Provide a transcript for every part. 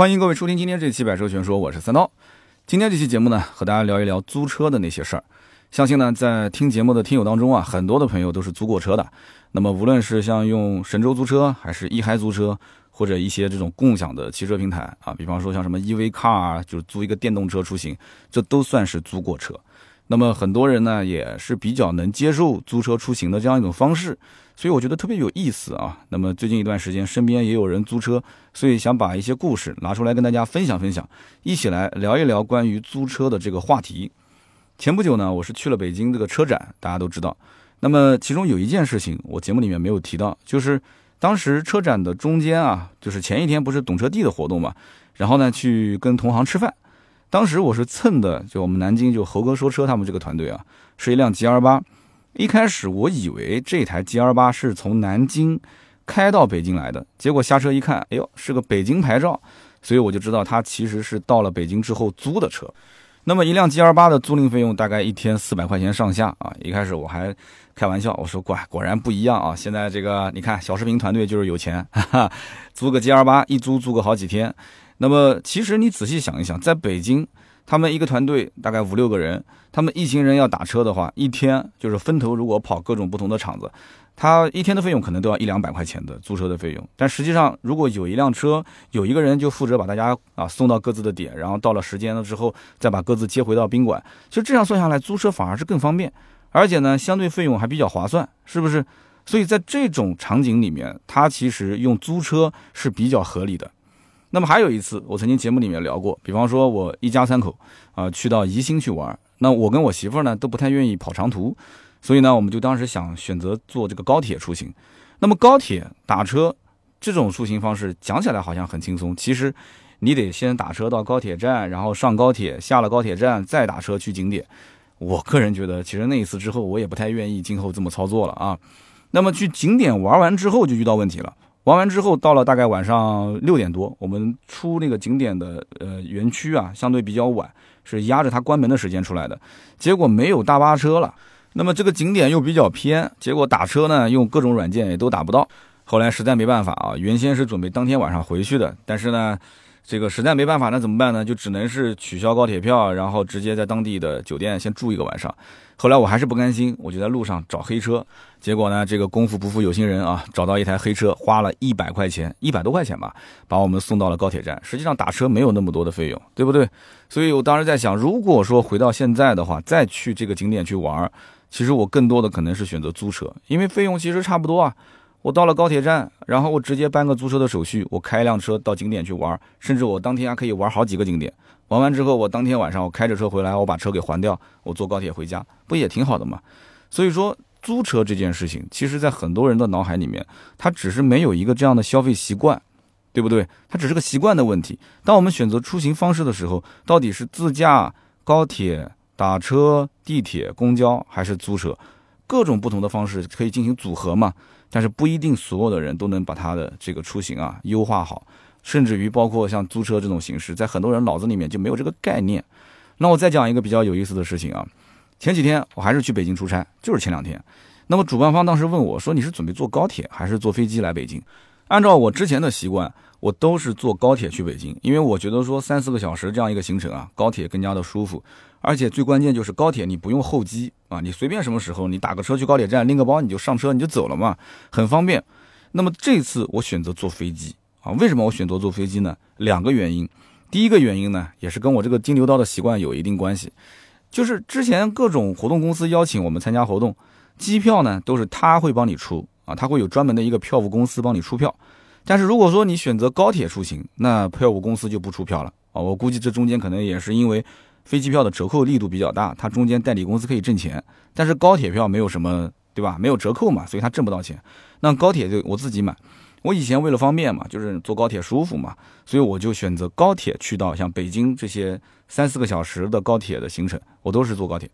欢迎各位收听今天这期《百车全说》，我是三刀。今天这期节目呢，和大家聊一聊租车的那些事儿。相信呢，在听节目的听友当中啊，很多的朋友都是租过车的。那么，无论是像用神州租车，还是一嗨租车，或者一些这种共享的汽车平台啊，比方说像什么 EV Car 啊，就是租一个电动车出行，这都算是租过车。那么很多人呢，也是比较能接受租车出行的这样一种方式，所以我觉得特别有意思啊。那么最近一段时间，身边也有人租车，所以想把一些故事拿出来跟大家分享分享，一起来聊一聊关于租车的这个话题。前不久呢，我是去了北京这个车展，大家都知道。那么其中有一件事情，我节目里面没有提到，就是当时车展的中间啊，就是前一天不是懂车帝的活动嘛，然后呢去跟同行吃饭。当时我是蹭的，就我们南京就猴哥说车他们这个团队啊，是一辆 G R 八。一开始我以为这台 G R 八是从南京开到北京来的，结果下车一看，哎呦，是个北京牌照，所以我就知道它其实是到了北京之后租的车。那么一辆 G R 八的租赁费用大概一天四百块钱上下啊。一开始我还开玩笑，我说果果然不一样啊。现在这个你看小视频团队就是有钱，哈哈，租个 G R 八一租租个好几天。那么，其实你仔细想一想，在北京，他们一个团队大概五六个人，他们一行人要打车的话，一天就是分头，如果跑各种不同的场子，他一天的费用可能都要一两百块钱的租车的费用。但实际上，如果有一辆车，有一个人就负责把大家啊送到各自的点，然后到了时间了之后，再把各自接回到宾馆，就这样算下来，租车反而是更方便，而且呢，相对费用还比较划算，是不是？所以在这种场景里面，他其实用租车是比较合理的。那么还有一次，我曾经节目里面聊过，比方说我一家三口啊去到宜兴去玩，那我跟我媳妇呢都不太愿意跑长途，所以呢我们就当时想选择坐这个高铁出行。那么高铁打车这种出行方式讲起来好像很轻松，其实你得先打车到高铁站，然后上高铁，下了高铁站再打车去景点。我个人觉得，其实那一次之后，我也不太愿意今后这么操作了啊。那么去景点玩完之后就遇到问题了。玩完之后，到了大概晚上六点多，我们出那个景点的呃园区啊，相对比较晚，是压着它关门的时间出来的。结果没有大巴车了，那么这个景点又比较偏，结果打车呢用各种软件也都打不到。后来实在没办法啊，原先是准备当天晚上回去的，但是呢。这个实在没办法，那怎么办呢？就只能是取消高铁票，然后直接在当地的酒店先住一个晚上。后来我还是不甘心，我就在路上找黑车。结果呢，这个功夫不负有心人啊，找到一台黑车，花了一百块钱，一百多块钱吧，把我们送到了高铁站。实际上打车没有那么多的费用，对不对？所以我当时在想，如果说回到现在的话，再去这个景点去玩，其实我更多的可能是选择租车，因为费用其实差不多啊。我到了高铁站，然后我直接办个租车的手续，我开一辆车到景点去玩，甚至我当天还可以玩好几个景点。玩完之后，我当天晚上我开着车回来，我把车给还掉，我坐高铁回家，不也挺好的吗？所以说，租车这件事情，其实在很多人的脑海里面，它只是没有一个这样的消费习惯，对不对？它只是个习惯的问题。当我们选择出行方式的时候，到底是自驾、高铁、打车、地铁、公交，还是租车？各种不同的方式可以进行组合嘛？但是不一定所有的人都能把他的这个出行啊优化好，甚至于包括像租车这种形式，在很多人脑子里面就没有这个概念。那我再讲一个比较有意思的事情啊，前几天我还是去北京出差，就是前两天。那么主办方当时问我说：“你是准备坐高铁还是坐飞机来北京？”按照我之前的习惯，我都是坐高铁去北京，因为我觉得说三四个小时这样一个行程啊，高铁更加的舒服。而且最关键就是高铁，你不用候机啊，你随便什么时候你打个车去高铁站拎个包你就上车你就走了嘛，很方便。那么这次我选择坐飞机啊，为什么我选择坐飞机呢？两个原因。第一个原因呢，也是跟我这个金牛刀的习惯有一定关系，就是之前各种活动公司邀请我们参加活动，机票呢都是他会帮你出啊，他会有专门的一个票务公司帮你出票。但是如果说你选择高铁出行，那票务公司就不出票了啊。我估计这中间可能也是因为。飞机票的折扣力度比较大，它中间代理公司可以挣钱，但是高铁票没有什么，对吧？没有折扣嘛，所以它挣不到钱。那高铁就我自己买，我以前为了方便嘛，就是坐高铁舒服嘛，所以我就选择高铁去到像北京这些三四个小时的高铁的行程，我都是坐高铁。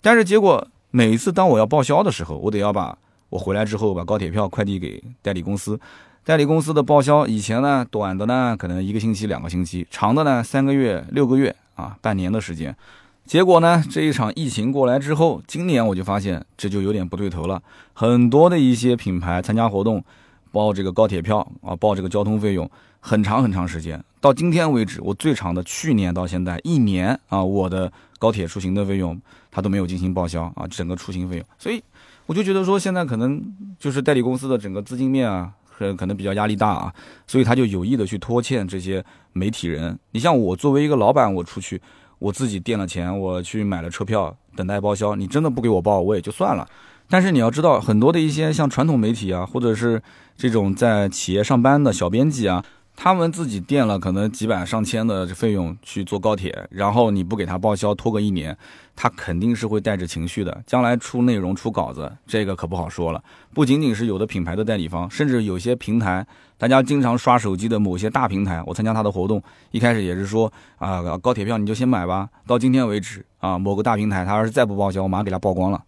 但是结果每一次当我要报销的时候，我得要把我回来之后把高铁票快递给代理公司，代理公司的报销以前呢短的呢可能一个星期两个星期，长的呢三个月六个月。啊，半年的时间，结果呢，这一场疫情过来之后，今年我就发现这就有点不对头了。很多的一些品牌参加活动，报这个高铁票啊，报这个交通费用，很长很长时间。到今天为止，我最长的去年到现在一年啊，我的高铁出行的费用他都没有进行报销啊，整个出行费用。所以我就觉得说，现在可能就是代理公司的整个资金面啊，可能比较压力大啊，所以他就有意的去拖欠这些媒体人。你像我作为一个老板，我出去。我自己垫了钱，我去买了车票，等待报销。你真的不给我报，我也就算了。但是你要知道，很多的一些像传统媒体啊，或者是这种在企业上班的小编辑啊。他们自己垫了可能几百上千的费用去坐高铁，然后你不给他报销，拖个一年，他肯定是会带着情绪的。将来出内容、出稿子，这个可不好说了。不仅仅是有的品牌的代理方，甚至有些平台，大家经常刷手机的某些大平台，我参加他的活动，一开始也是说啊，高铁票你就先买吧。到今天为止啊，某个大平台他要是再不报销，我马上给他曝光了，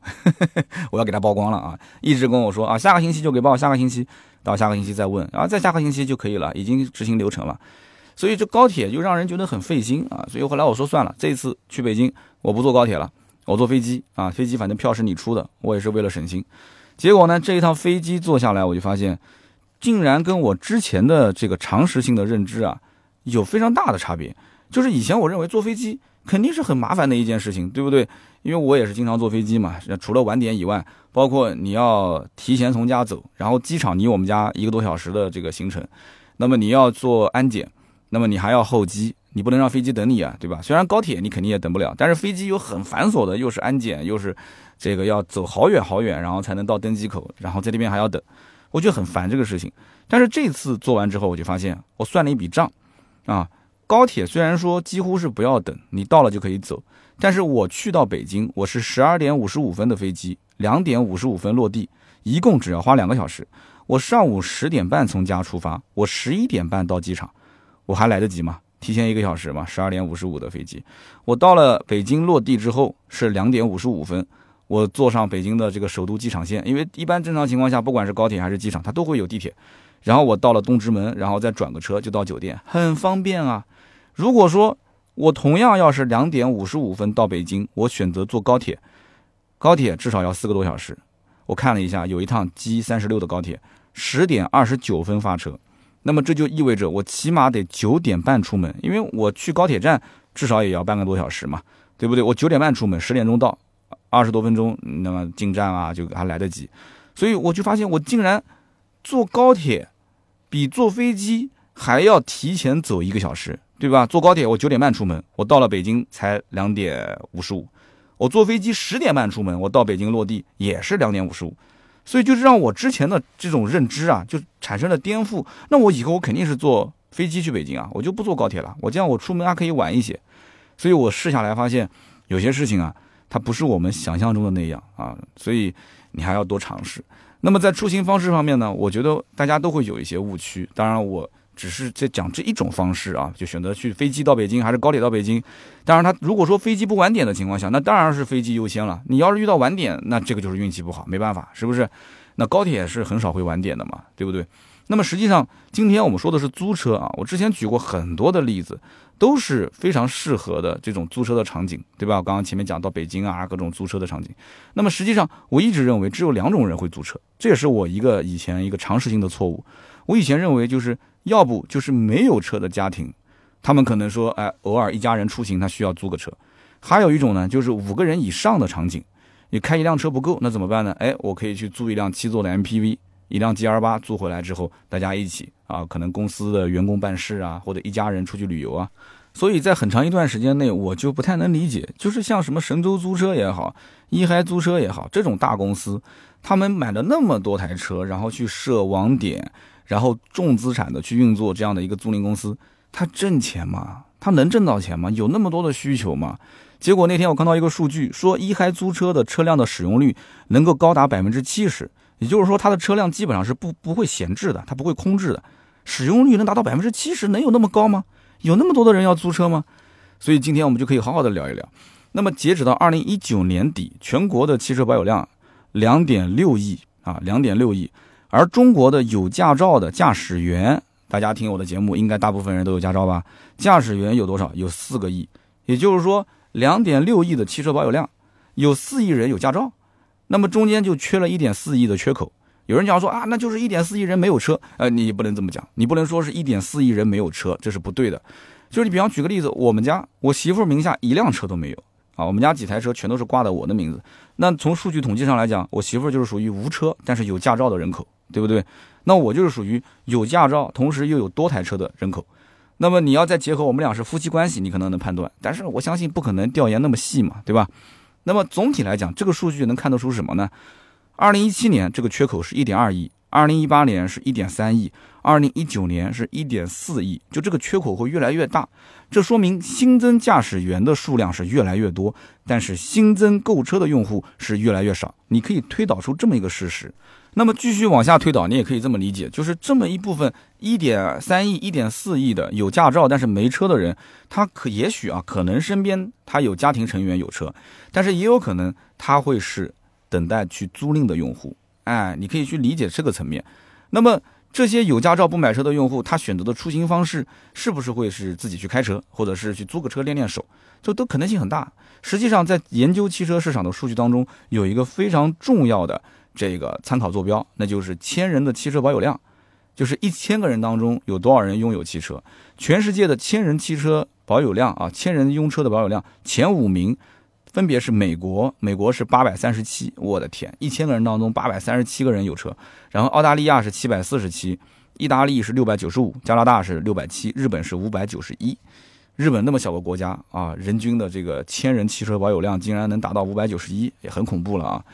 我要给他曝光了啊！一直跟我说啊，下个星期就给报，下个星期。到下个星期再问，然后再下个星期就可以了，已经执行流程了。所以这高铁就让人觉得很费心啊。所以后来我说算了，这次去北京我不坐高铁了，我坐飞机啊。飞机反正票是你出的，我也是为了省心。结果呢，这一趟飞机坐下来，我就发现，竟然跟我之前的这个常识性的认知啊，有非常大的差别。就是以前我认为坐飞机肯定是很麻烦的一件事情，对不对？因为我也是经常坐飞机嘛，除了晚点以外，包括你要提前从家走，然后机场离我们家一个多小时的这个行程，那么你要做安检，那么你还要候机，你不能让飞机等你啊，对吧？虽然高铁你肯定也等不了，但是飞机有很繁琐的，又是安检，又是这个要走好远好远，然后才能到登机口，然后在那边还要等，我觉得很烦这个事情。但是这次做完之后，我就发现我算了一笔账，啊，高铁虽然说几乎是不要等，你到了就可以走。但是我去到北京，我是十二点五十五分的飞机，两点五十五分落地，一共只要花两个小时。我上午十点半从家出发，我十一点半到机场，我还来得及吗？提前一个小时嘛，十二点五十五的飞机，我到了北京落地之后是两点五十五分，我坐上北京的这个首都机场线，因为一般正常情况下，不管是高铁还是机场，它都会有地铁。然后我到了东直门，然后再转个车就到酒店，很方便啊。如果说我同样要是两点五十五分到北京，我选择坐高铁，高铁至少要四个多小时。我看了一下，有一趟 G 三十六的高铁，十点二十九分发车，那么这就意味着我起码得九点半出门，因为我去高铁站至少也要半个多小时嘛，对不对？我九点半出门，十点钟到，二十多分钟，那么进站啊就还来得及。所以我就发现，我竟然坐高铁比坐飞机还要提前走一个小时。对吧？坐高铁我九点半出门，我到了北京才两点五十五。我坐飞机十点半出门，我到北京落地也是两点五十五。所以就是让我之前的这种认知啊，就产生了颠覆。那我以后我肯定是坐飞机去北京啊，我就不坐高铁了。我这样我出门还可以晚一些。所以我试下来发现，有些事情啊，它不是我们想象中的那样啊。所以你还要多尝试。那么在出行方式方面呢，我觉得大家都会有一些误区。当然我。只是在讲这一种方式啊，就选择去飞机到北京还是高铁到北京。当然，他如果说飞机不晚点的情况下，那当然是飞机优先了。你要是遇到晚点，那这个就是运气不好，没办法，是不是？那高铁是很少会晚点的嘛，对不对？那么实际上，今天我们说的是租车啊。我之前举过很多的例子，都是非常适合的这种租车的场景，对吧？我刚刚前面讲到北京啊，各种租车的场景。那么实际上，我一直认为只有两种人会租车，这也是我一个以前一个常识性的错误。我以前认为就是。要不就是没有车的家庭，他们可能说，哎，偶尔一家人出行，他需要租个车。还有一种呢，就是五个人以上的场景，你开一辆车不够，那怎么办呢？哎，我可以去租一辆七座的 MPV，一辆 G R 八租回来之后，大家一起啊，可能公司的员工办事啊，或者一家人出去旅游啊。所以在很长一段时间内，我就不太能理解，就是像什么神州租车也好，一嗨租车也好，这种大公司，他们买了那么多台车，然后去设网点。然后重资产的去运作这样的一个租赁公司，它挣钱吗？它能挣到钱吗？有那么多的需求吗？结果那天我看到一个数据，说一嗨租车的车辆的使用率能够高达百分之七十，也就是说它的车辆基本上是不不会闲置的，它不会空置的，使用率能达到百分之七十，能有那么高吗？有那么多的人要租车吗？所以今天我们就可以好好的聊一聊。那么截止到二零一九年底，全国的汽车保有量两点六亿啊，两点六亿。而中国的有驾照的驾驶员，大家听我的节目，应该大部分人都有驾照吧？驾驶员有多少？有四个亿，也就是说，两点六亿的汽车保有量，有四亿人有驾照，那么中间就缺了一点四亿的缺口。有人讲说啊，那就是一点四亿人没有车，呃，你不能这么讲，你不能说是一点四亿人没有车，这是不对的。就是你比方举个例子，我们家我媳妇名下一辆车都没有啊，我们家几台车全都是挂的我的名字。那从数据统计上来讲，我媳妇就是属于无车但是有驾照的人口，对不对？那我就是属于有驾照同时又有多台车的人口。那么你要再结合我们俩是夫妻关系，你可能能判断，但是我相信不可能调研那么细嘛，对吧？那么总体来讲，这个数据能看得出什么呢？二零一七年这个缺口是一点二亿，二零一八年是一点三亿。二零一九年是一点四亿，就这个缺口会越来越大，这说明新增驾驶员的数量是越来越多，但是新增购车的用户是越来越少。你可以推导出这么一个事实。那么继续往下推导，你也可以这么理解，就是这么一部分一点三亿、一点四亿的有驾照但是没车的人，他可也许啊，可能身边他有家庭成员有车，但是也有可能他会是等待去租赁的用户。哎，你可以去理解这个层面。那么。这些有驾照不买车的用户，他选择的出行方式是不是会是自己去开车，或者是去租个车练练手？这都可能性很大。实际上，在研究汽车市场的数据当中，有一个非常重要的这个参考坐标，那就是千人的汽车保有量，就是一千个人当中有多少人拥有汽车。全世界的千人汽车保有量啊，千人拥车的保有量前五名。分别是美国，美国是八百三十七，我的天，一千个人当中八百三十七个人有车。然后澳大利亚是七百四十七，意大利是六百九十五，加拿大是六百七，日本是五百九十一。日本那么小个国家啊，人均的这个千人汽车保有量竟然能达到五百九十一，也很恐怖了啊。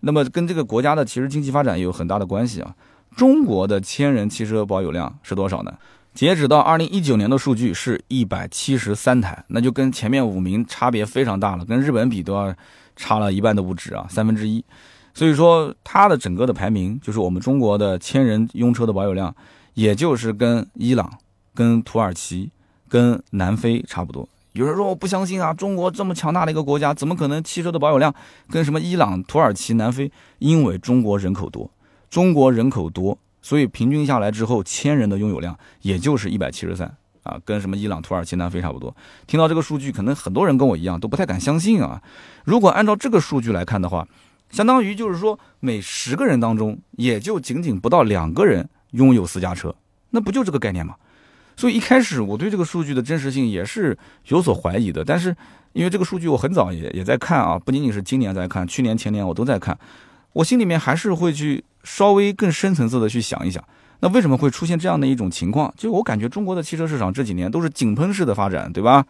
那么跟这个国家的其实经济发展也有很大的关系啊。中国的千人汽车保有量是多少呢？截止到二零一九年的数据是一百七十三台，那就跟前面五名差别非常大了，跟日本比都要差了一半都不止啊，三分之一。所以说它的整个的排名，就是我们中国的千人拥车的保有量，也就是跟伊朗、跟土耳其、跟南非差不多。有人说我不相信啊，中国这么强大的一个国家，怎么可能汽车的保有量跟什么伊朗、土耳其、南非？因为中国人口多，中国人口多。所以平均下来之后，千人的拥有量也就是一百七十三啊，跟什么伊朗、土耳其、南非差不多。听到这个数据，可能很多人跟我一样都不太敢相信啊。如果按照这个数据来看的话，相当于就是说每十个人当中也就仅仅不到两个人拥有私家车，那不就这个概念吗？所以一开始我对这个数据的真实性也是有所怀疑的。但是因为这个数据我很早也也在看啊，不仅仅是今年在看，去年、前年我都在看，我心里面还是会去。稍微更深层次的去想一想，那为什么会出现这样的一种情况？就我感觉中国的汽车市场这几年都是井喷式的发展，对吧？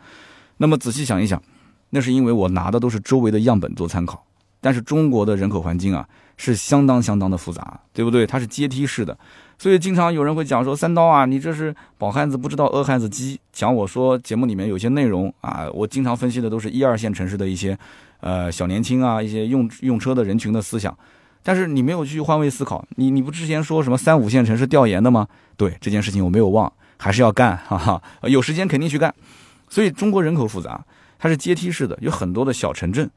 那么仔细想一想，那是因为我拿的都是周围的样本做参考。但是中国的人口环境啊，是相当相当的复杂，对不对？它是阶梯式的，所以经常有人会讲说三刀啊，你这是饱汉子不知道饿汉子饥。讲我说节目里面有些内容啊，我经常分析的都是一二线城市的一些呃小年轻啊，一些用用车的人群的思想。但是你没有去换位思考，你你不之前说什么三五线城市调研的吗？对这件事情我没有忘，还是要干，哈哈，有时间肯定去干。所以中国人口复杂，它是阶梯式的，有很多的小城镇，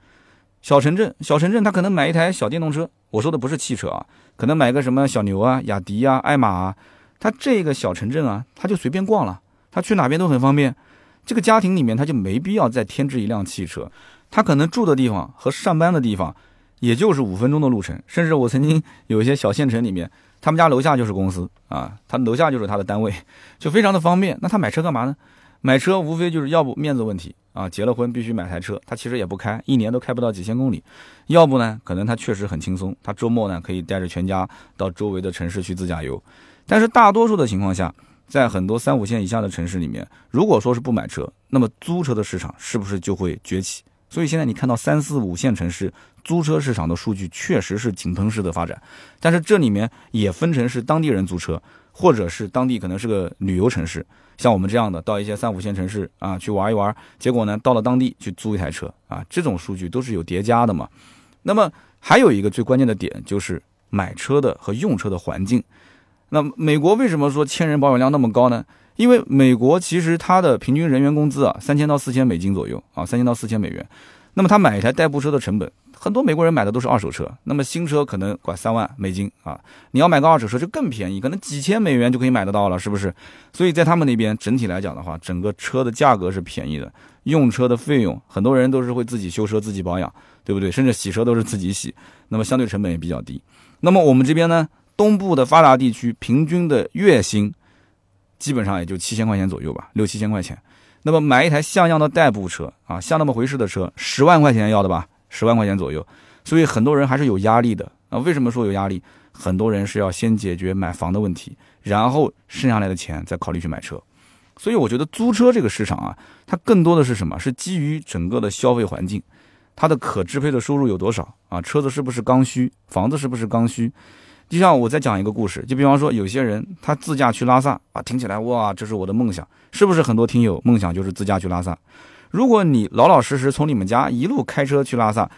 小城镇，小城镇，他可能买一台小电动车，我说的不是汽车啊，可能买个什么小牛啊、雅迪啊、爱玛啊，他这个小城镇啊，他就随便逛了，他去哪边都很方便。这个家庭里面他就没必要再添置一辆汽车，他可能住的地方和上班的地方。也就是五分钟的路程，甚至我曾经有一些小县城里面，他们家楼下就是公司啊，他楼下就是他的单位，就非常的方便。那他买车干嘛呢？买车无非就是要不面子问题啊，结了婚必须买台车，他其实也不开，一年都开不到几千公里；要不呢，可能他确实很轻松，他周末呢可以带着全家到周围的城市去自驾游。但是大多数的情况下，在很多三五线以下的城市里面，如果说是不买车，那么租车的市场是不是就会崛起？所以现在你看到三四五线城市租车市场的数据确实是井喷式的发展，但是这里面也分成是当地人租车，或者是当地可能是个旅游城市，像我们这样的到一些三五线城市啊去玩一玩，结果呢到了当地去租一台车啊，这种数据都是有叠加的嘛。那么还有一个最关键的点就是买车的和用车的环境。那美国为什么说千人保有量那么高呢？因为美国其实它的平均人员工资啊，三千到四千美金左右啊，三千到四千美元。那么他买一台代步车的成本，很多美国人买的都是二手车。那么新车可能管三万美金啊，你要买个二手车就更便宜，可能几千美元就可以买得到了，是不是？所以在他们那边整体来讲的话，整个车的价格是便宜的，用车的费用，很多人都是会自己修车、自己保养，对不对？甚至洗车都是自己洗，那么相对成本也比较低。那么我们这边呢，东部的发达地区平均的月薪基本上也就七千块钱左右吧，六七千块钱。那么买一台像样的代步车啊，像那么回事的车，十万块钱要的吧，十万块钱左右。所以很多人还是有压力的啊。为什么说有压力？很多人是要先解决买房的问题，然后剩下来的钱再考虑去买车。所以我觉得租车这个市场啊，它更多的是什么？是基于整个的消费环境，它的可支配的收入有多少啊？车子是不是刚需？房子是不是刚需？就像我再讲一个故事，就比方说有些人他自驾去拉萨啊，听起来哇，这是我的梦想，是不是很多听友梦想就是自驾去拉萨？如果你老老实实从你们家一路开车去拉萨，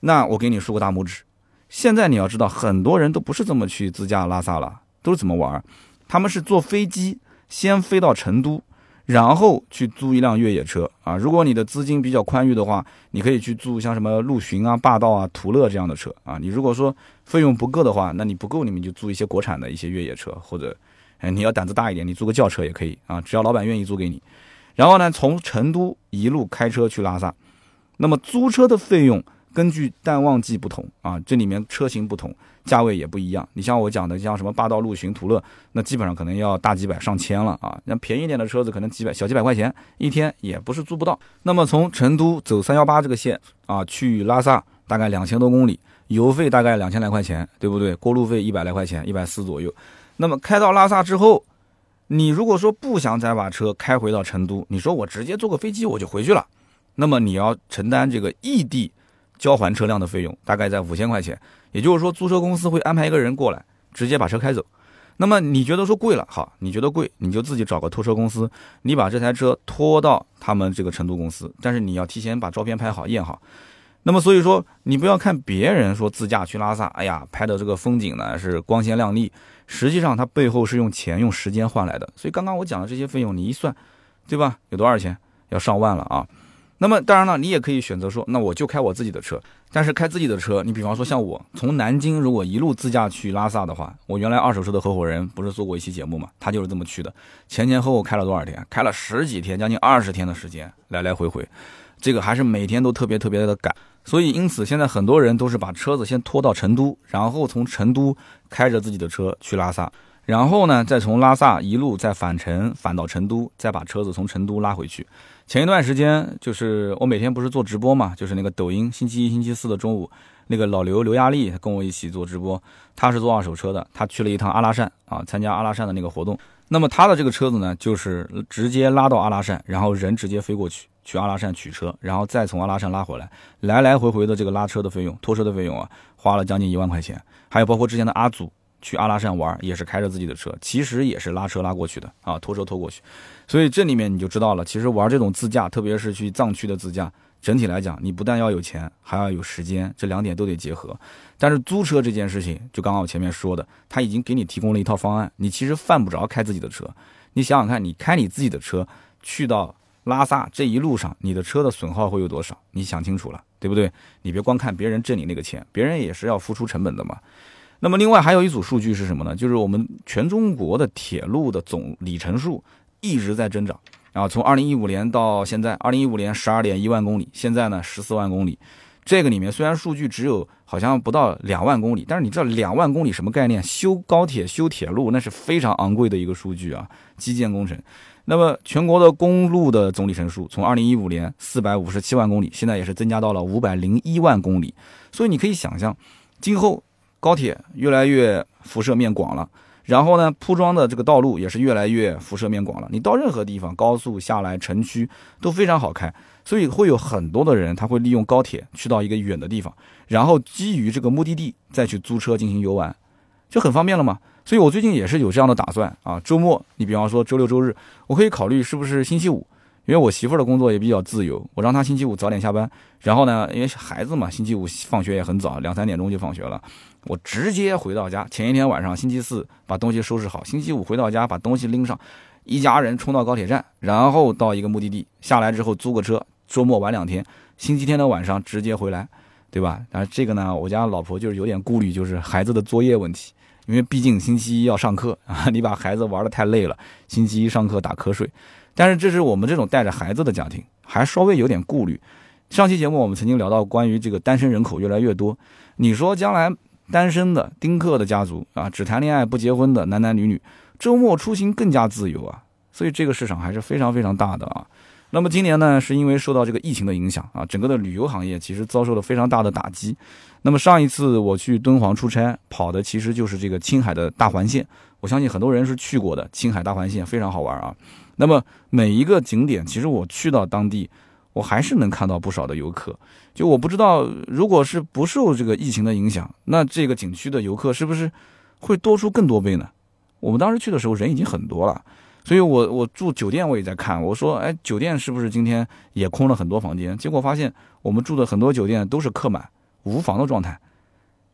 那我给你竖个大拇指。现在你要知道，很多人都不是这么去自驾拉萨了，都是怎么玩？他们是坐飞机先飞到成都，然后去租一辆越野车啊。如果你的资金比较宽裕的话，你可以去租像什么陆巡啊、霸道啊、途乐这样的车啊。你如果说费用不够的话，那你不够，你们就租一些国产的一些越野车，或者，哎，你要胆子大一点，你租个轿车也可以啊，只要老板愿意租给你。然后呢，从成都一路开车去拉萨，那么租车的费用。根据淡旺季不同啊，这里面车型不同，价位也不一样。你像我讲的，像什么霸道、陆巡、途乐，那基本上可能要大几百、上千了啊。那便宜点的车子可能几百、小几百块钱一天也不是租不到。那么从成都走三幺八这个线啊，去拉萨大概两千多公里，油费大概两千来块钱，对不对？过路费一百来块钱，一百四左右。那么开到拉萨之后，你如果说不想再把车开回到成都，你说我直接坐个飞机我就回去了，那么你要承担这个异地。交还车辆的费用大概在五千块钱，也就是说租车公司会安排一个人过来，直接把车开走。那么你觉得说贵了，好，你觉得贵，你就自己找个拖车公司，你把这台车拖到他们这个成都公司，但是你要提前把照片拍好验好。那么所以说，你不要看别人说自驾去拉萨，哎呀，拍的这个风景呢是光鲜亮丽，实际上它背后是用钱用时间换来的。所以刚刚我讲的这些费用，你一算，对吧？有多少钱？要上万了啊！那么当然了，你也可以选择说，那我就开我自己的车。但是开自己的车，你比方说像我从南京如果一路自驾去拉萨的话，我原来二手车的合伙人不是做过一期节目嘛，他就是这么去的，前前后后开了多少天？开了十几天，将近二十天的时间，来来回回，这个还是每天都特别特别的赶。所以因此现在很多人都是把车子先拖到成都，然后从成都开着自己的车去拉萨。然后呢，再从拉萨一路再返程返到成都，再把车子从成都拉回去。前一段时间，就是我每天不是做直播嘛，就是那个抖音星期一、星期四的中午，那个老刘刘亚丽跟我一起做直播，他是做二手车的，他去了一趟阿拉善啊，参加阿拉善的那个活动。那么他的这个车子呢，就是直接拉到阿拉善，然后人直接飞过去，去阿拉善取车，然后再从阿拉善拉回来，来来回回的这个拉车的费用、拖车的费用啊，花了将近一万块钱，还有包括之前的阿祖。去阿拉善玩也是开着自己的车，其实也是拉车拉过去的啊，拖车拖过去。所以这里面你就知道了，其实玩这种自驾，特别是去藏区的自驾，整体来讲，你不但要有钱，还要有时间，这两点都得结合。但是租车这件事情，就刚刚我前面说的，他已经给你提供了一套方案，你其实犯不着开自己的车。你想想看，你开你自己的车去到拉萨这一路上，你的车的损耗会有多少？你想清楚了，对不对？你别光看别人挣你那个钱，别人也是要付出成本的嘛。那么，另外还有一组数据是什么呢？就是我们全中国的铁路的总里程数一直在增长，然后从二零一五年到现在，二零一五年十二点一万公里，现在呢十四万公里。这个里面虽然数据只有好像不到两万公里，但是你知道两万公里什么概念？修高铁、修铁路那是非常昂贵的一个数据啊，基建工程。那么全国的公路的总里程数从二零一五年四百五十七万公里，现在也是增加到了五百零一万公里。所以你可以想象，今后。高铁越来越辐射面广了，然后呢，铺装的这个道路也是越来越辐射面广了。你到任何地方，高速下来，城区都非常好开，所以会有很多的人他会利用高铁去到一个远的地方，然后基于这个目的地再去租车进行游玩，就很方便了嘛。所以我最近也是有这样的打算啊，周末你比方说周六周日，我可以考虑是不是星期五。因为我媳妇儿的工作也比较自由，我让她星期五早点下班，然后呢，因为孩子嘛，星期五放学也很早，两三点钟就放学了，我直接回到家。前一天晚上，星期四把东西收拾好，星期五回到家把东西拎上，一家人冲到高铁站，然后到一个目的地下来之后租个车，周末玩两天，星期天的晚上直接回来，对吧？但是这个呢，我家老婆就是有点顾虑，就是孩子的作业问题，因为毕竟星期一要上课 啊，你把孩子玩的太累了，星期一上课打瞌睡。但是这是我们这种带着孩子的家庭，还稍微有点顾虑。上期节目我们曾经聊到关于这个单身人口越来越多，你说将来单身的丁克的家族啊，只谈恋爱不结婚的男男女女，周末出行更加自由啊，所以这个市场还是非常非常大的啊。那么今年呢，是因为受到这个疫情的影响啊，整个的旅游行业其实遭受了非常大的打击。那么上一次我去敦煌出差，跑的其实就是这个青海的大环线，我相信很多人是去过的，青海大环线非常好玩啊。那么每一个景点，其实我去到当地，我还是能看到不少的游客。就我不知道，如果是不受这个疫情的影响，那这个景区的游客是不是会多出更多倍呢？我们当时去的时候人已经很多了。所以，我我住酒店，我也在看。我说，哎，酒店是不是今天也空了很多房间？结果发现，我们住的很多酒店都是客满、无房的状态。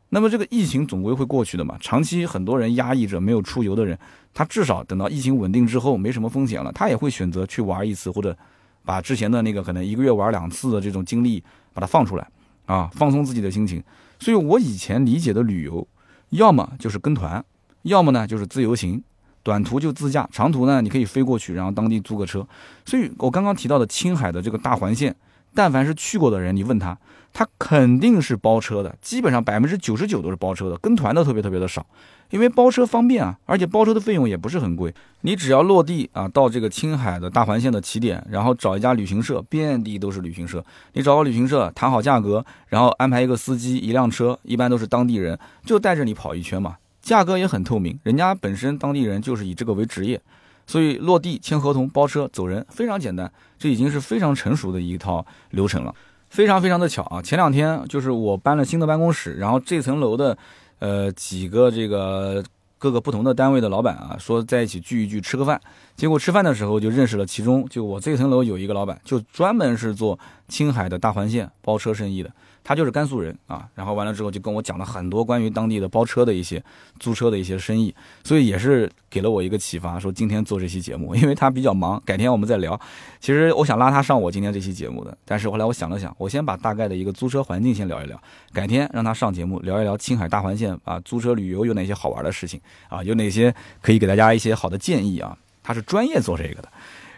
那么，这个疫情总归会过去的嘛？长期很多人压抑着没有出游的人，他至少等到疫情稳定之后，没什么风险了，他也会选择去玩一次，或者把之前的那个可能一个月玩两次的这种经历把它放出来啊，放松自己的心情。所以我以前理解的旅游，要么就是跟团，要么呢就是自由行。短途就自驾，长途呢你可以飞过去，然后当地租个车。所以我刚刚提到的青海的这个大环线，但凡是去过的人，你问他，他肯定是包车的，基本上百分之九十九都是包车的，跟团的特别特别的少，因为包车方便啊，而且包车的费用也不是很贵，你只要落地啊，到这个青海的大环线的起点，然后找一家旅行社，遍地都是旅行社，你找个旅行社谈好价格，然后安排一个司机，一辆车，一般都是当地人，就带着你跑一圈嘛。价格也很透明，人家本身当地人就是以这个为职业，所以落地签合同、包车走人非常简单，这已经是非常成熟的一套流程了，非常非常的巧啊！前两天就是我搬了新的办公室，然后这层楼的，呃几个这个各个不同的单位的老板啊，说在一起聚一聚吃个饭，结果吃饭的时候就认识了其中，就我这层楼有一个老板，就专门是做青海的大环线包车生意的。他就是甘肃人啊，然后完了之后就跟我讲了很多关于当地的包车的一些租车的一些生意，所以也是给了我一个启发，说今天做这期节目，因为他比较忙，改天我们再聊。其实我想拉他上我今天这期节目的，但是后来我想了想，我先把大概的一个租车环境先聊一聊，改天让他上节目聊一聊青海大环线啊，租车旅游有哪些好玩的事情啊，有哪些可以给大家一些好的建议啊，他是专业做这个的。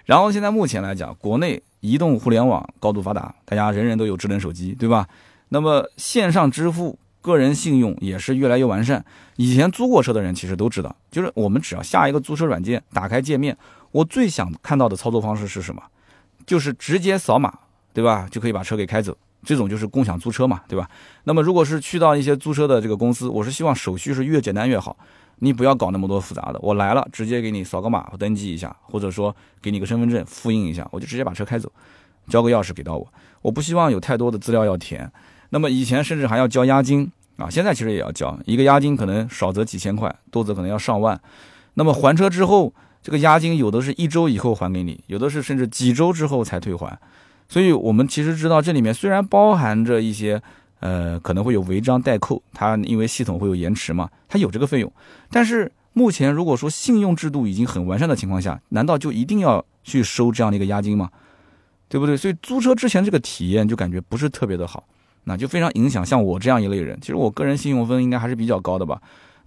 然后现在目前来讲，国内移动互联网高度发达，大家人人都有智能手机，对吧？那么线上支付、个人信用也是越来越完善。以前租过车的人其实都知道，就是我们只要下一个租车软件，打开界面，我最想看到的操作方式是什么？就是直接扫码，对吧？就可以把车给开走。这种就是共享租车嘛，对吧？那么如果是去到一些租车的这个公司，我是希望手续是越简单越好，你不要搞那么多复杂的。我来了，直接给你扫个码，登记一下，或者说给你个身份证复印一下，我就直接把车开走，交个钥匙给到我。我不希望有太多的资料要填。那么以前甚至还要交押金啊，现在其实也要交一个押金，可能少则几千块，多则可能要上万。那么还车之后，这个押金有的是一周以后还给你，有的是甚至几周之后才退还。所以我们其实知道这里面虽然包含着一些呃可能会有违章代扣，它因为系统会有延迟嘛，它有这个费用。但是目前如果说信用制度已经很完善的情况下，难道就一定要去收这样的一个押金吗？对不对？所以租车之前这个体验就感觉不是特别的好。那就非常影响像我这样一类人。其实我个人信用分应该还是比较高的吧。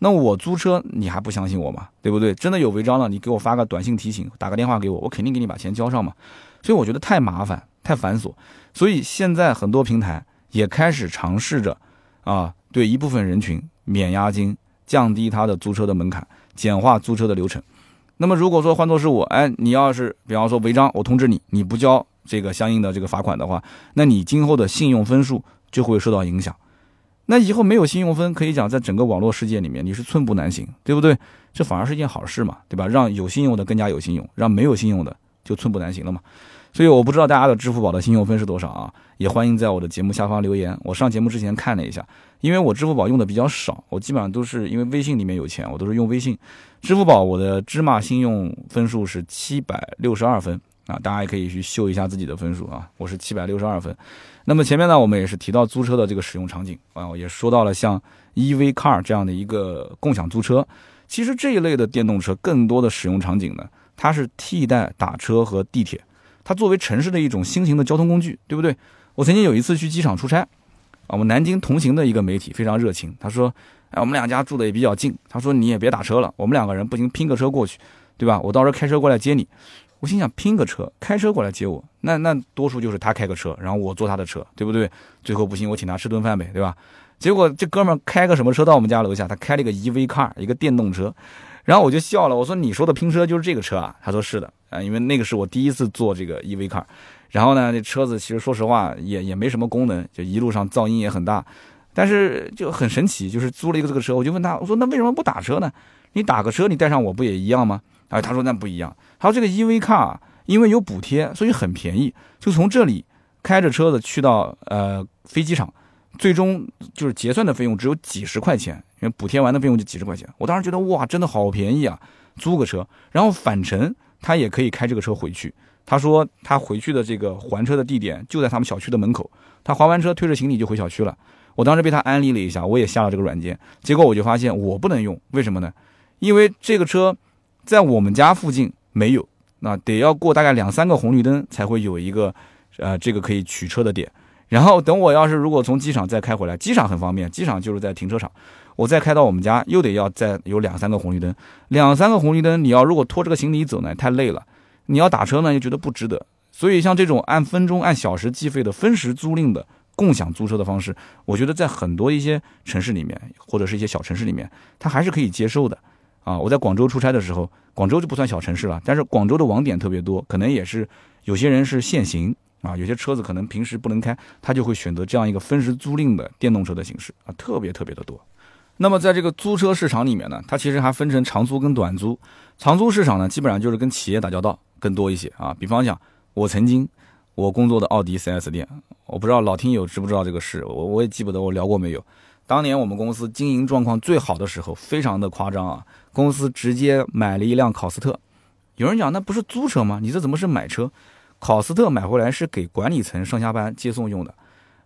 那我租车你还不相信我吗？对不对？真的有违章了，你给我发个短信提醒，打个电话给我，我肯定给你把钱交上嘛。所以我觉得太麻烦，太繁琐。所以现在很多平台也开始尝试着啊，对一部分人群免押金，降低他的租车的门槛，简化租车的流程。那么如果说换作是我，哎，你要是比方说违章，我通知你，你不交这个相应的这个罚款的话，那你今后的信用分数。就会受到影响，那以后没有信用分，可以讲在整个网络世界里面你是寸步难行，对不对？这反而是一件好事嘛，对吧？让有信用的更加有信用，让没有信用的就寸步难行了嘛。所以我不知道大家的支付宝的信用分是多少啊？也欢迎在我的节目下方留言。我上节目之前看了一下，因为我支付宝用的比较少，我基本上都是因为微信里面有钱，我都是用微信。支付宝我的芝麻信用分数是七百六十二分。啊，大家也可以去秀一下自己的分数啊！我是七百六十二分。那么前面呢，我们也是提到租车的这个使用场景啊，也说到了像 EV car 这样的一个共享租车。其实这一类的电动车更多的使用场景呢，它是替代打车和地铁，它作为城市的一种新型的交通工具，对不对？我曾经有一次去机场出差，啊，我们南京同行的一个媒体非常热情，他说：“哎，我们两家住的也比较近，他说你也别打车了，我们两个人不行拼个车过去，对吧？我到时候开车过来接你。”我心想拼个车，开车过来接我，那那多数就是他开个车，然后我坐他的车，对不对？最后不行，我请他吃顿饭呗，对吧？结果这哥们开个什么车到我们家楼下？他开了一个 EV car，一个电动车。然后我就笑了，我说：“你说的拼车就是这个车啊？”他说：“是的，啊，因为那个是我第一次坐这个 EV car。然后呢，这车子其实说实话也也没什么功能，就一路上噪音也很大，但是就很神奇，就是租了一个这个车，我就问他，我说那为什么不打车呢？你打个车，你带上我不也一样吗？哎，他说那不一样，他说这个 EV car 因为有补贴，所以很便宜，就从这里开着车子去到呃飞机场，最终就是结算的费用只有几十块钱，因为补贴完的费用就几十块钱。我当时觉得哇，真的好便宜啊，租个车，然后返程他也可以开这个车回去。他说他回去的这个还车的地点就在他们小区的门口，他还完车推着行李就回小区了。我当时被他安利了一下，我也下了这个软件，结果我就发现我不能用，为什么呢？因为这个车在我们家附近没有，那得要过大概两三个红绿灯才会有一个，呃，这个可以取车的点。然后等我要是如果从机场再开回来，机场很方便，机场就是在停车场，我再开到我们家又得要再有两三个红绿灯，两三个红绿灯，你要如果拖这个行李走呢，太累了。你要打车呢，又觉得不值得，所以像这种按分钟、按小时计费的分时租赁的共享租车的方式，我觉得在很多一些城市里面，或者是一些小城市里面，它还是可以接受的。啊，我在广州出差的时候，广州就不算小城市了，但是广州的网点特别多，可能也是有些人是限行啊，有些车子可能平时不能开，他就会选择这样一个分时租赁的电动车的形式啊，特别特别的多。那么在这个租车市场里面呢，它其实还分成长租跟短租，长租市场呢，基本上就是跟企业打交道。更多一些啊，比方讲，我曾经我工作的奥迪 4S 店，我不知道老听友知不知道这个事，我我也记不得我聊过没有。当年我们公司经营状况最好的时候，非常的夸张啊，公司直接买了一辆考斯特。有人讲那不是租车吗？你这怎么是买车？考斯特买回来是给管理层上下班接送用的。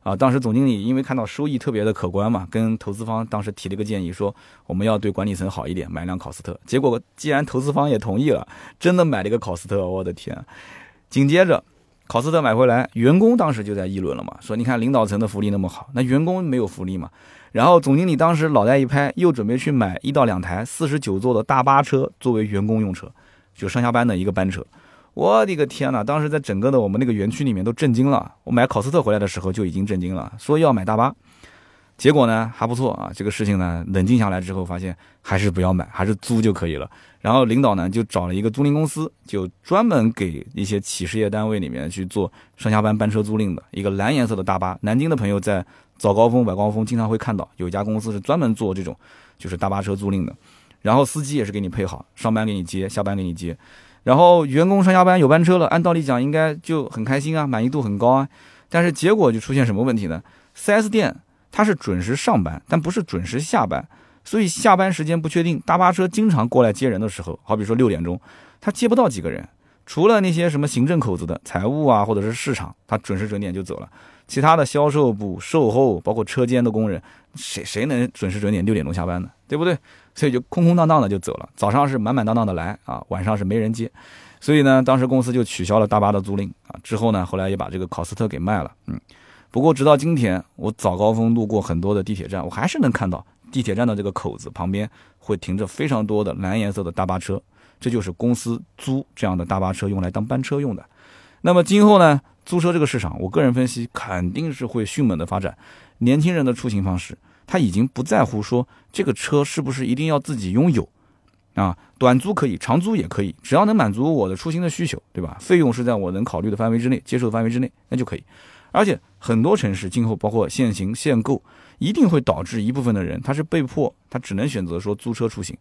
啊，当时总经理因为看到收益特别的可观嘛，跟投资方当时提了一个建议，说我们要对管理层好一点，买辆考斯特。结果既然投资方也同意了，真的买了一个考斯特，我的天！紧接着考斯特买回来，员工当时就在议论了嘛，说你看领导层的福利那么好，那员工没有福利嘛？然后总经理当时脑袋一拍，又准备去买一到两台四十九座的大巴车作为员工用车，就上下班的一个班车。我的个天呐！当时在整个的我们那个园区里面都震惊了。我买考斯特回来的时候就已经震惊了，说要买大巴，结果呢还不错啊。这个事情呢冷静下来之后，发现还是不要买，还是租就可以了。然后领导呢就找了一个租赁公司，就专门给一些企事业单位里面去做上下班班车租赁的一个蓝颜色的大巴。南京的朋友在早高峰、晚高峰经常会看到有一家公司是专门做这种就是大巴车租赁的，然后司机也是给你配好，上班给你接，下班给你接。然后员工上下班有班车了，按道理讲应该就很开心啊，满意度很高啊。但是结果就出现什么问题呢？4S 店他是准时上班，但不是准时下班，所以下班时间不确定。大巴车经常过来接人的时候，好比说六点钟，他接不到几个人，除了那些什么行政口子的财务啊，或者是市场，他准时准点就走了。其他的销售部、售后，包括车间的工人，谁谁能准时准点六点钟下班呢？对不对？所以就空空荡荡的就走了，早上是满满当当的来啊，晚上是没人接，所以呢，当时公司就取消了大巴的租赁啊。之后呢，后来也把这个考斯特给卖了。嗯，不过直到今天，我早高峰路过很多的地铁站，我还是能看到地铁站的这个口子旁边会停着非常多的蓝颜色的大巴车，这就是公司租这样的大巴车用来当班车用的。那么今后呢，租车这个市场，我个人分析肯定是会迅猛的发展，年轻人的出行方式。他已经不在乎说这个车是不是一定要自己拥有，啊，短租可以，长租也可以，只要能满足我的出行的需求，对吧？费用是在我能考虑的范围之内，接受的范围之内，那就可以。而且很多城市今后包括限行限购，一定会导致一部分的人他是被迫，他只能选择说租车出行。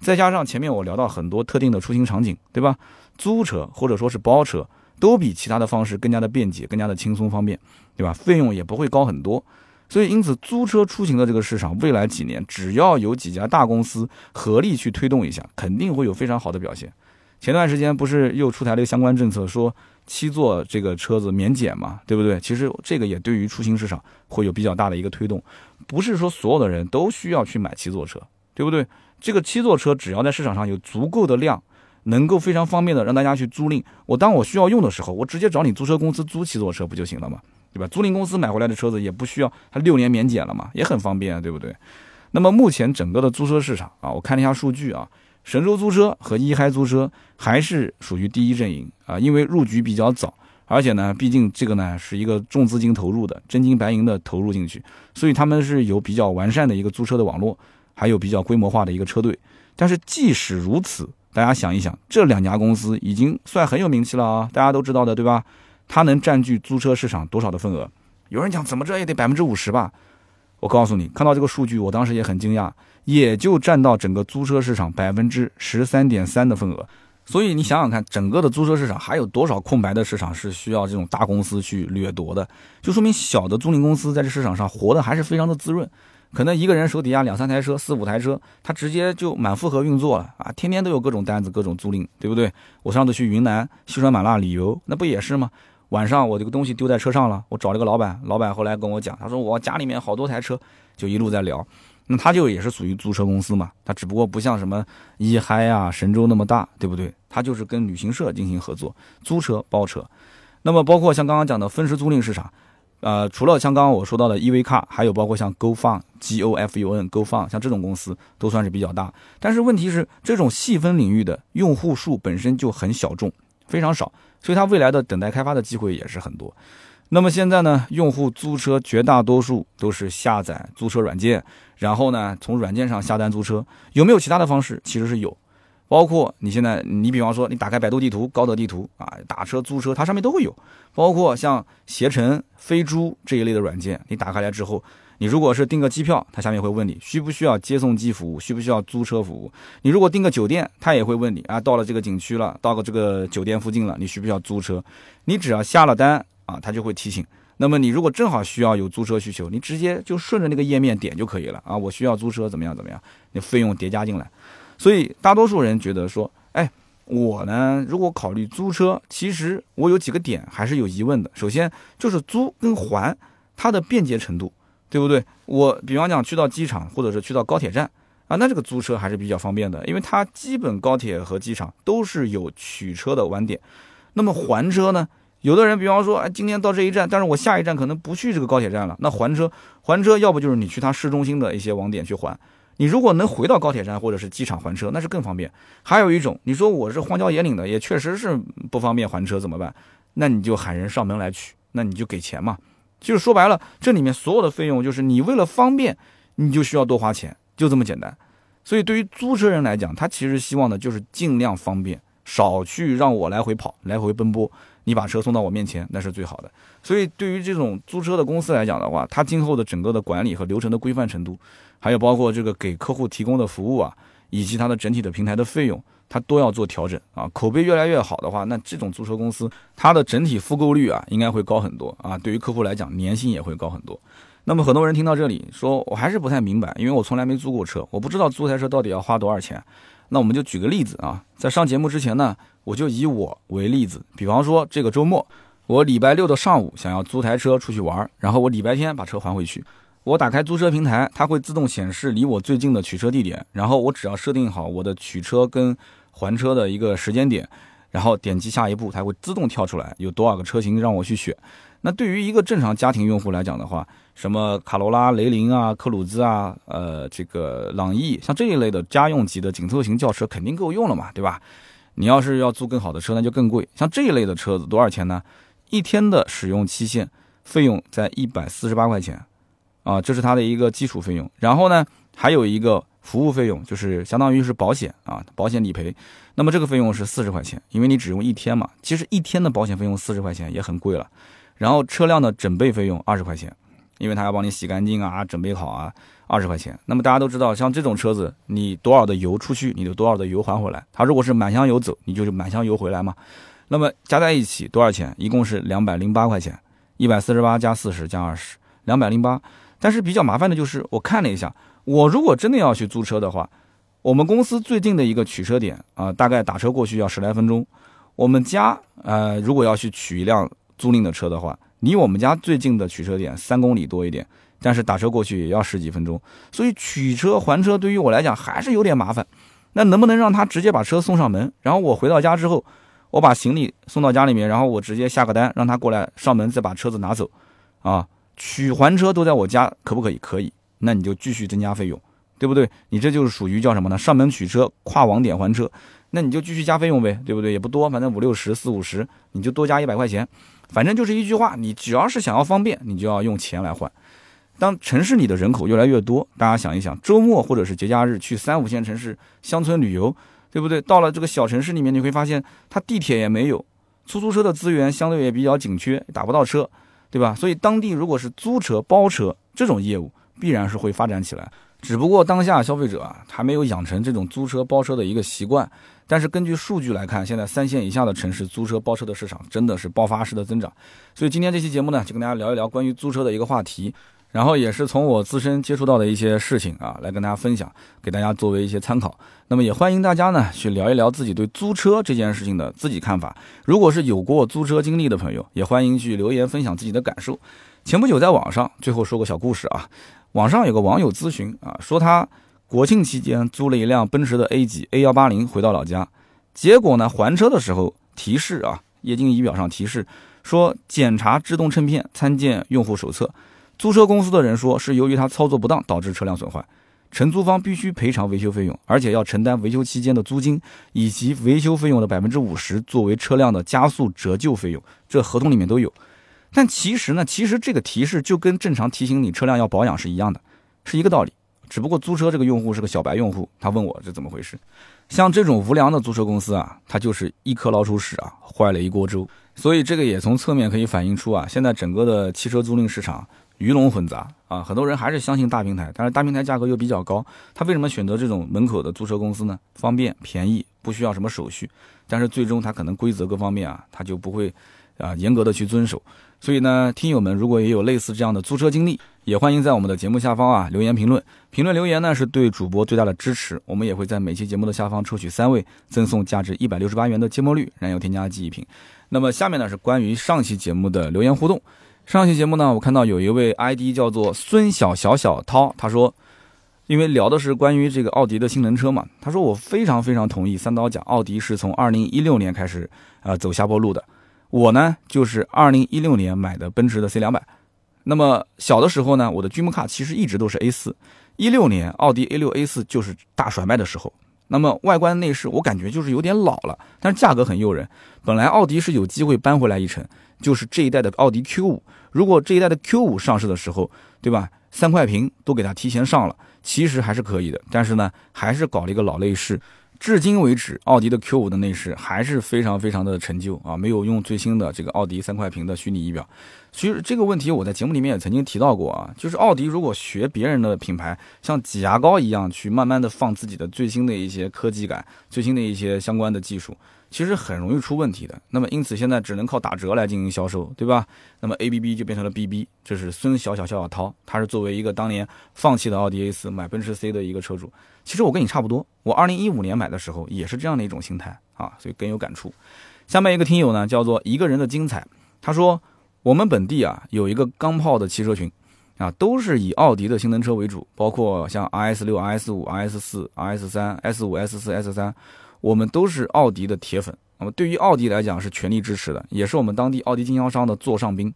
再加上前面我聊到很多特定的出行场景，对吧？租车或者说是包车，都比其他的方式更加的便捷，更加的轻松方便，对吧？费用也不会高很多。所以，因此，租车出行的这个市场，未来几年只要有几家大公司合力去推动一下，肯定会有非常好的表现。前段时间不是又出台了一个相关政策，说七座这个车子免检嘛，对不对？其实这个也对于出行市场会有比较大的一个推动。不是说所有的人都需要去买七座车，对不对？这个七座车只要在市场上有足够的量，能够非常方便的让大家去租赁。我当我需要用的时候，我直接找你租车公司租七座车不就行了吗？对吧？租赁公司买回来的车子也不需要它六年免检了嘛，也很方便，对不对？那么目前整个的租车市场啊，我看了一下数据啊，神州租车和一嗨租车还是属于第一阵营啊，因为入局比较早，而且呢，毕竟这个呢是一个重资金投入的，真金白银的投入进去，所以他们是有比较完善的一个租车的网络，还有比较规模化的一个车队。但是即使如此，大家想一想，这两家公司已经算很有名气了啊，大家都知道的，对吧？它能占据租车市场多少的份额？有人讲怎么着也得百分之五十吧？我告诉你，看到这个数据，我当时也很惊讶。也就占到整个租车市场百分之十三点三的份额，所以你想想看，整个的租车市场还有多少空白的市场是需要这种大公司去掠夺的？就说明小的租赁公司在这市场上活得还是非常的滋润，可能一个人手底下两三台车、四五台车，他直接就满负荷运作了啊，天天都有各种单子、各种租赁，对不对？我上次去云南西双版纳旅游，那不也是吗？晚上我这个东西丢在车上了，我找了个老板，老板后来跟我讲，他说我家里面好多台车，就一路在聊。那他就也是属于租车公司嘛，他只不过不像什么一嗨啊、神州那么大，对不对？他就是跟旅行社进行合作，租车包车。那么包括像刚刚讲的分时租赁市场，呃，除了像刚刚我说到的 EV Car，还有包括像 GoFun、G O F U N、GoFun，像这种公司都算是比较大。但是问题是，这种细分领域的用户数本身就很小众，非常少，所以它未来的等待开发的机会也是很多。那么现在呢，用户租车绝大多数都是下载租车软件，然后呢从软件上下单租车。有没有其他的方式？其实是有，包括你现在，你比方说你打开百度地图、高德地图啊，打车租车，它上面都会有。包括像携程、飞猪这一类的软件，你打开来之后，你如果是订个机票，他下面会问你需不需要接送机服务，需不需要租车服务。你如果订个酒店，他也会问你啊，到了这个景区了，到个这个酒店附近了，你需不需要租车？你只要下了单。啊，他就会提醒。那么你如果正好需要有租车需求，你直接就顺着那个页面点就可以了啊。我需要租车，怎么样怎么样？你费用叠加进来。所以大多数人觉得说，哎，我呢，如果考虑租车，其实我有几个点还是有疑问的。首先就是租跟还它的便捷程度，对不对？我比方讲去到机场或者是去到高铁站啊，那这个租车还是比较方便的，因为它基本高铁和机场都是有取车的晚点。那么还车呢？有的人，比方说，哎，今天到这一站，但是我下一站可能不去这个高铁站了，那还车，还车，要不就是你去他市中心的一些网点去还。你如果能回到高铁站或者是机场还车，那是更方便。还有一种，你说我是荒郊野岭的，也确实是不方便还车，怎么办？那你就喊人上门来取，那你就给钱嘛。就是说白了，这里面所有的费用就是你为了方便，你就需要多花钱，就这么简单。所以对于租车人来讲，他其实希望的就是尽量方便，少去让我来回跑，来回奔波。你把车送到我面前，那是最好的。所以，对于这种租车的公司来讲的话，它今后的整个的管理和流程的规范程度，还有包括这个给客户提供的服务啊，以及它的整体的平台的费用，它都要做调整啊。口碑越来越好的话，那这种租车公司它的整体复购率啊，应该会高很多啊。对于客户来讲，粘性也会高很多。那么，很多人听到这里说，我还是不太明白，因为我从来没租过车，我不知道租台车到底要花多少钱。那我们就举个例子啊，在上节目之前呢。我就以我为例子，比方说这个周末，我礼拜六的上午想要租台车出去玩，然后我礼拜天把车还回去。我打开租车平台，它会自动显示离我最近的取车地点，然后我只要设定好我的取车跟还车的一个时间点，然后点击下一步，它会自动跳出来有多少个车型让我去选。那对于一个正常家庭用户来讲的话，什么卡罗拉、雷凌啊、克鲁兹啊、呃这个朗逸，像这一类的家用级的紧凑型轿车肯定够用了嘛，对吧？你要是要租更好的车，那就更贵。像这一类的车子多少钱呢？一天的使用期限费用在一百四十八块钱，啊，这是它的一个基础费用。然后呢，还有一个服务费用，就是相当于是保险啊，保险理赔。那么这个费用是四十块钱，因为你只用一天嘛。其实一天的保险费用四十块钱也很贵了。然后车辆的整备费用二十块钱，因为他要帮你洗干净啊，整备好啊。二十块钱，那么大家都知道，像这种车子，你多少的油出去，你就多少的油还回来。它如果是满箱油走，你就是满箱油回来嘛。那么加在一起多少钱？一共是两百零八块钱，一百四十八加四十加二十，两百零八。但是比较麻烦的就是，我看了一下，我如果真的要去租车的话，我们公司最近的一个取车点啊，大概打车过去要十来分钟。我们家呃，如果要去取一辆租赁的车的话，离我们家最近的取车点三公里多一点。但是打车过去也要十几分钟，所以取车还车对于我来讲还是有点麻烦。那能不能让他直接把车送上门，然后我回到家之后，我把行李送到家里面，然后我直接下个单，让他过来上门再把车子拿走？啊，取还车都在我家，可不可以？可以。那你就继续增加费用，对不对？你这就是属于叫什么呢？上门取车，跨网点还车，那你就继续加费用呗，对不对？也不多，反正五六十、四五十，你就多加一百块钱。反正就是一句话，你只要是想要方便，你就要用钱来换。当城市里的人口越来越多，大家想一想，周末或者是节假日去三五线城市乡村旅游，对不对？到了这个小城市里面，你会发现它地铁也没有，出租车的资源相对也比较紧缺，打不到车，对吧？所以当地如果是租车、包车这种业务，必然是会发展起来。只不过当下消费者啊，还没有养成这种租车包车的一个习惯。但是根据数据来看，现在三线以下的城市租车包车的市场真的是爆发式的增长。所以今天这期节目呢，就跟大家聊一聊关于租车的一个话题，然后也是从我自身接触到的一些事情啊，来跟大家分享，给大家作为一些参考。那么也欢迎大家呢去聊一聊自己对租车这件事情的自己看法。如果是有过租车经历的朋友，也欢迎去留言分享自己的感受。前不久在网上，最后说个小故事啊，网上有个网友咨询啊，说他。国庆期间租了一辆奔驰的 A 级 A 幺八零回到老家，结果呢还车的时候提示啊，液晶仪表上提示说检查制动衬片，参见用户手册。租车公司的人说是由于他操作不当导致车辆损坏，承租方必须赔偿维修费用，而且要承担维修期间的租金以及维修费用的百分之五十作为车辆的加速折旧费用，这合同里面都有。但其实呢，其实这个提示就跟正常提醒你车辆要保养是一样的，是一个道理。只不过租车这个用户是个小白用户，他问我这怎么回事？像这种无良的租车公司啊，他就是一颗老鼠屎啊，坏了一锅粥。所以这个也从侧面可以反映出啊，现在整个的汽车租赁市场鱼龙混杂啊，很多人还是相信大平台，但是大平台价格又比较高。他为什么选择这种门口的租车公司呢？方便、便宜，不需要什么手续，但是最终他可能规则各方面啊，他就不会啊严格的去遵守。所以呢，听友们如果也有类似这样的租车经历，也欢迎在我们的节目下方啊留言评论。评论留言呢是对主播最大的支持。我们也会在每期节目的下方抽取三位，赠送价值一百六十八元的芥末绿燃油添加剂一瓶。那么下面呢是关于上期节目的留言互动。上期节目呢，我看到有一位 ID 叫做孙小小小涛，他说，因为聊的是关于这个奥迪的性能车嘛，他说我非常非常同意三刀讲，奥迪是从二零一六年开始呃走下坡路的。我呢，就是二零一六年买的奔驰的 C 两百。那么小的时候呢，我的君莫卡其实一直都是 A 四。一六年奥迪 A 六 A 四就是大甩卖的时候。那么外观内饰我感觉就是有点老了，但是价格很诱人。本来奥迪是有机会扳回来一程，就是这一代的奥迪 Q 五。如果这一代的 Q 五上市的时候，对吧？三块屏都给它提前上了，其实还是可以的。但是呢，还是搞了一个老内饰。至今为止，奥迪的 Q 五的内饰还是非常非常的陈旧啊，没有用最新的这个奥迪三块屏的虚拟仪表。其实这个问题我在节目里面也曾经提到过啊，就是奥迪如果学别人的品牌，像挤牙膏一样去慢慢的放自己的最新的一些科技感、最新的一些相关的技术。其实很容易出问题的。那么因此现在只能靠打折来进行销售，对吧？那么 A B B 就变成了 B B，这是孙小小小小涛，他是作为一个当年放弃的奥迪 A 四买奔驰 C 的一个车主。其实我跟你差不多，我二零一五年买的时候也是这样的一种心态啊，所以更有感触。下面一个听友呢叫做一个人的精彩，他说我们本地啊有一个钢炮的汽车群啊，都是以奥迪的性能车为主，包括像 R S 六、R S 五、R S 四、R S 三、S 五、S 四、S 三。我们都是奥迪的铁粉，那么对于奥迪来讲是全力支持的，也是我们当地奥迪经销商的座上宾。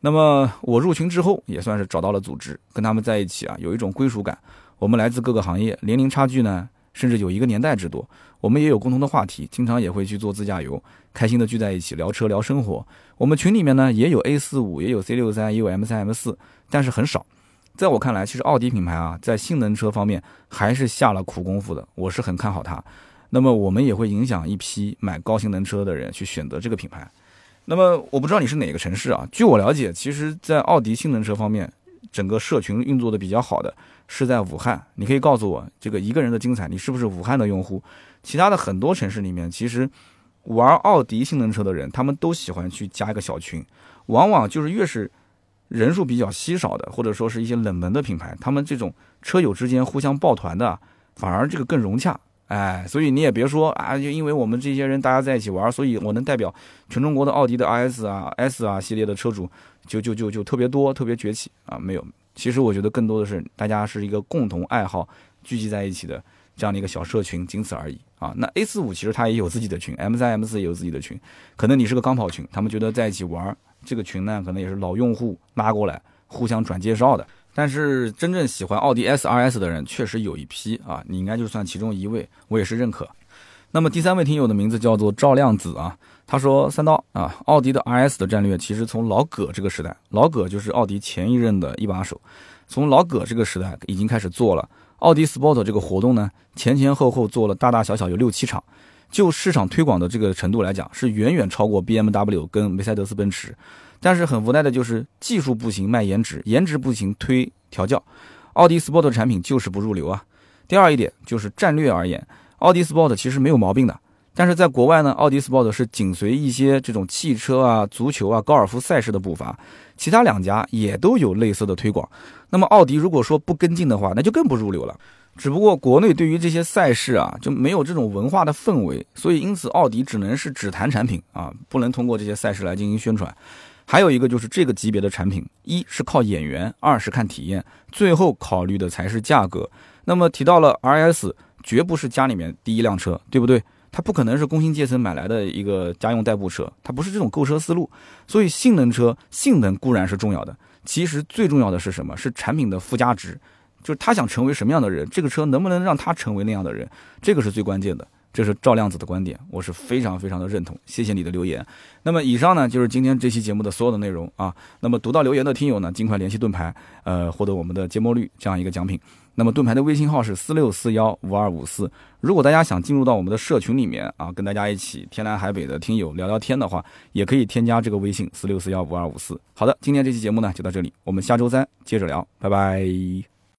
那么我入群之后，也算是找到了组织，跟他们在一起啊，有一种归属感。我们来自各个行业，年龄差距呢，甚至有一个年代之多。我们也有共同的话题，经常也会去做自驾游，开心的聚在一起聊车聊生活。我们群里面呢，也有 A 四五，也有 C 六三，也有 M 三 M 四，但是很少。在我看来，其实奥迪品牌啊，在性能车方面还是下了苦功夫的，我是很看好它。那么我们也会影响一批买高性能车的人去选择这个品牌。那么我不知道你是哪个城市啊？据我了解，其实，在奥迪性能车方面，整个社群运作的比较好的是在武汉。你可以告诉我，这个一个人的精彩，你是不是武汉的用户？其他的很多城市里面，其实玩奥迪性能车的人，他们都喜欢去加一个小群。往往就是越是人数比较稀少的，或者说是一些冷门的品牌，他们这种车友之间互相抱团的，反而这个更融洽。哎，所以你也别说啊，就因为我们这些人大家在一起玩，所以我能代表全中国的奥迪的 RS 啊、S 啊系列的车主，就就就就特别多、特别崛起啊。没有，其实我觉得更多的是大家是一个共同爱好聚集在一起的这样的一个小社群，仅此而已啊。那 A 四五其实它也有自己的群，M 三、M 四也有自己的群，可能你是个钢跑群，他们觉得在一起玩这个群呢，可能也是老用户拉过来互相转介绍的。但是真正喜欢奥迪 S R S 的人确实有一批啊，你应该就算其中一位，我也是认可。那么第三位听友的名字叫做赵亮子啊，他说三刀啊，奥迪的 R S 的战略其实从老葛这个时代，老葛就是奥迪前一任的一把手，从老葛这个时代已经开始做了。奥迪 Sport 这个活动呢，前前后后做了大大小小有六七场，就市场推广的这个程度来讲，是远远超过 BMW 跟梅赛德斯奔驰。但是很无奈的就是技术不行卖颜值，颜值不行推调教，奥迪 Sport 产品就是不入流啊。第二一点就是战略而言，奥迪 Sport 其实没有毛病的，但是在国外呢，奥迪 Sport 是紧随一些这种汽车啊、足球啊、高尔夫赛事的步伐，其他两家也都有类似的推广。那么奥迪如果说不跟进的话，那就更不入流了。只不过国内对于这些赛事啊，就没有这种文化的氛围，所以因此奥迪只能是只谈产品啊，不能通过这些赛事来进行宣传。还有一个就是这个级别的产品，一是靠眼缘，二是看体验，最后考虑的才是价格。那么提到了 RS，绝不是家里面第一辆车，对不对？它不可能是工薪阶层买来的一个家用代步车，它不是这种购车思路。所以性能车性能固然是重要的，其实最重要的是什么？是产品的附加值，就是他想成为什么样的人，这个车能不能让他成为那样的人，这个是最关键的。这是赵亮子的观点，我是非常非常的认同。谢谢你的留言。那么以上呢就是今天这期节目的所有的内容啊。那么读到留言的听友呢，尽快联系盾牌，呃，获得我们的节末绿这样一个奖品。那么盾牌的微信号是四六四幺五二五四。如果大家想进入到我们的社群里面啊，跟大家一起天南海北的听友聊聊天的话，也可以添加这个微信四六四幺五二五四。好的，今天这期节目呢就到这里，我们下周三接着聊，拜拜。